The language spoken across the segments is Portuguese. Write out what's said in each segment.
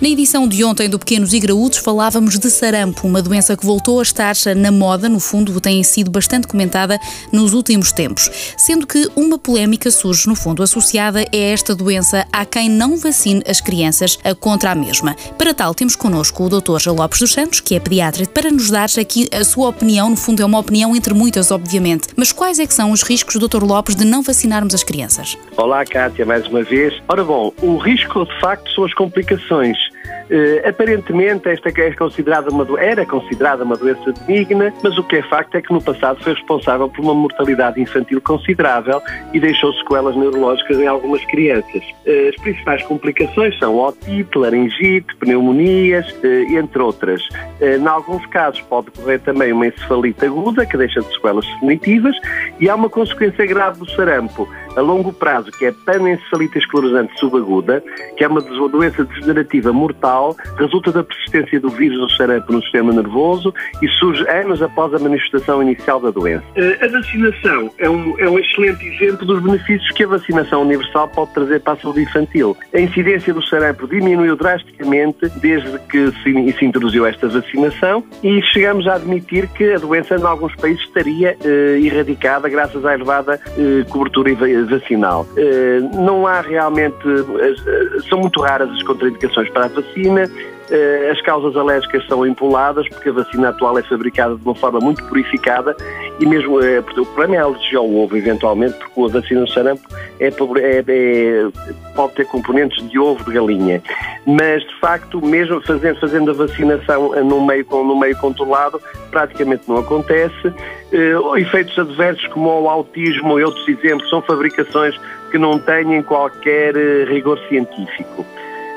Na edição de ontem do Pequenos e Graúdos falávamos de sarampo, uma doença que voltou a estar na moda, no fundo tem sido bastante comentada nos últimos tempos, sendo que uma polémica surge, no fundo, associada a esta doença a quem não vacine as crianças contra a mesma. Para tal, temos connosco o Dr. Lopes dos Santos, que é pediatra, para nos dar aqui a sua opinião, no fundo é uma opinião entre muitas, obviamente, mas quais é que são os riscos, Dr. Lopes, de não vacinarmos as crianças? Olá, Kátia, mais uma vez. Ora bom, o risco de facto são as complicações. Uh, aparentemente esta é considerada uma era considerada uma doença benigna, mas o que é facto é que no passado foi responsável por uma mortalidade infantil considerável e deixou sequelas neurológicas em algumas crianças. Uh, as principais complicações são otite, laringite, pneumonias, uh, entre outras. em alguns casos pode ocorrer também uma encefalite aguda que deixa de sequelas definitivas e há uma consequência grave do sarampo a longo prazo, que é panencefalite esclerosante subaguda, que é uma doença degenerativa mortal, resulta da persistência do vírus do sarampo no sistema nervoso e surge anos após a manifestação inicial da doença. Eh, a vacinação é um, é um excelente exemplo dos benefícios que a vacinação universal pode trazer para a saúde infantil. A incidência do sarampo diminuiu drasticamente desde que se, se introduziu esta vacinação e chegamos a admitir que a doença em alguns países estaria eh, erradicada graças à elevada eh, cobertura vacinal. Eh, não há realmente, eh, são muito raras as contraindicações para a vacina. Eh, as causas alérgicas são impuladas porque a vacina atual é fabricada de uma forma muito purificada e mesmo o problema é a alergia ao ovo, eventualmente, porque a vacina do sarampo é, é, é, pode ter componentes de ovo de galinha. Mas, de facto, mesmo fazendo, fazendo a vacinação no meio, no meio controlado, praticamente não acontece. Uh, efeitos adversos como o autismo e outros exemplos são fabricações que não têm qualquer uh, rigor científico.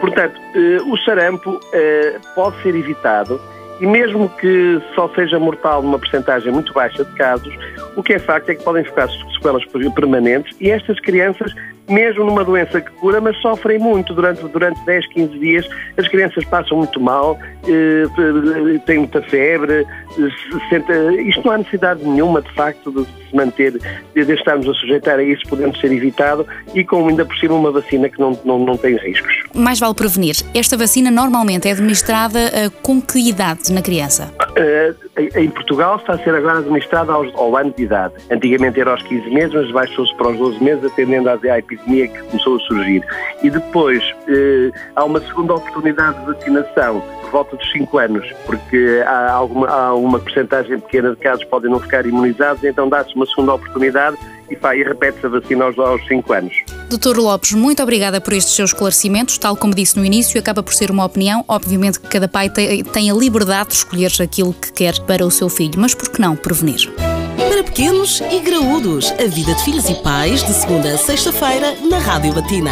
Portanto, uh, o sarampo pode ser evitado e mesmo que só seja mortal numa percentagem muito baixa de casos, o que é facto é que podem ficar sequelas permanentes e estas crianças mesmo numa doença que cura, mas sofrem muito durante, durante 10, 15 dias. As crianças passam muito mal, eh, têm muita febre, senta... isto não há necessidade nenhuma, de facto, de se manter, de estarmos a sujeitar a isso, podendo ser evitado e com ainda por cima uma vacina que não, não, não tem riscos. Mais vale prevenir. Esta vacina normalmente é administrada uh, com que idade na criança? Uh, em Portugal está a ser agora administrada ao, ao ano de idade. Antigamente era aos 15 meses, mas baixou-se para os 12 meses, atendendo à, epidemia que começou a surgir. E depois uh, há uma segunda oportunidade de vacinação por volta dos 5 anos, porque há, alguma, há uma percentagem pequena de casos que podem não ficar imunizados, então dá-se uma segunda oportunidade e, e repete-se a vacina aos, aos 5 anos. Doutor Lopes, muito obrigada por estes seus esclarecimentos. Tal como disse no início, acaba por ser uma opinião. Obviamente que cada pai tem, tem a liberdade de escolher aquilo que quer para o seu filho, mas por que não prevenir? Para pequenos e graúdos, a vida de filhos e pais, de segunda a sexta-feira, na Rádio Latina.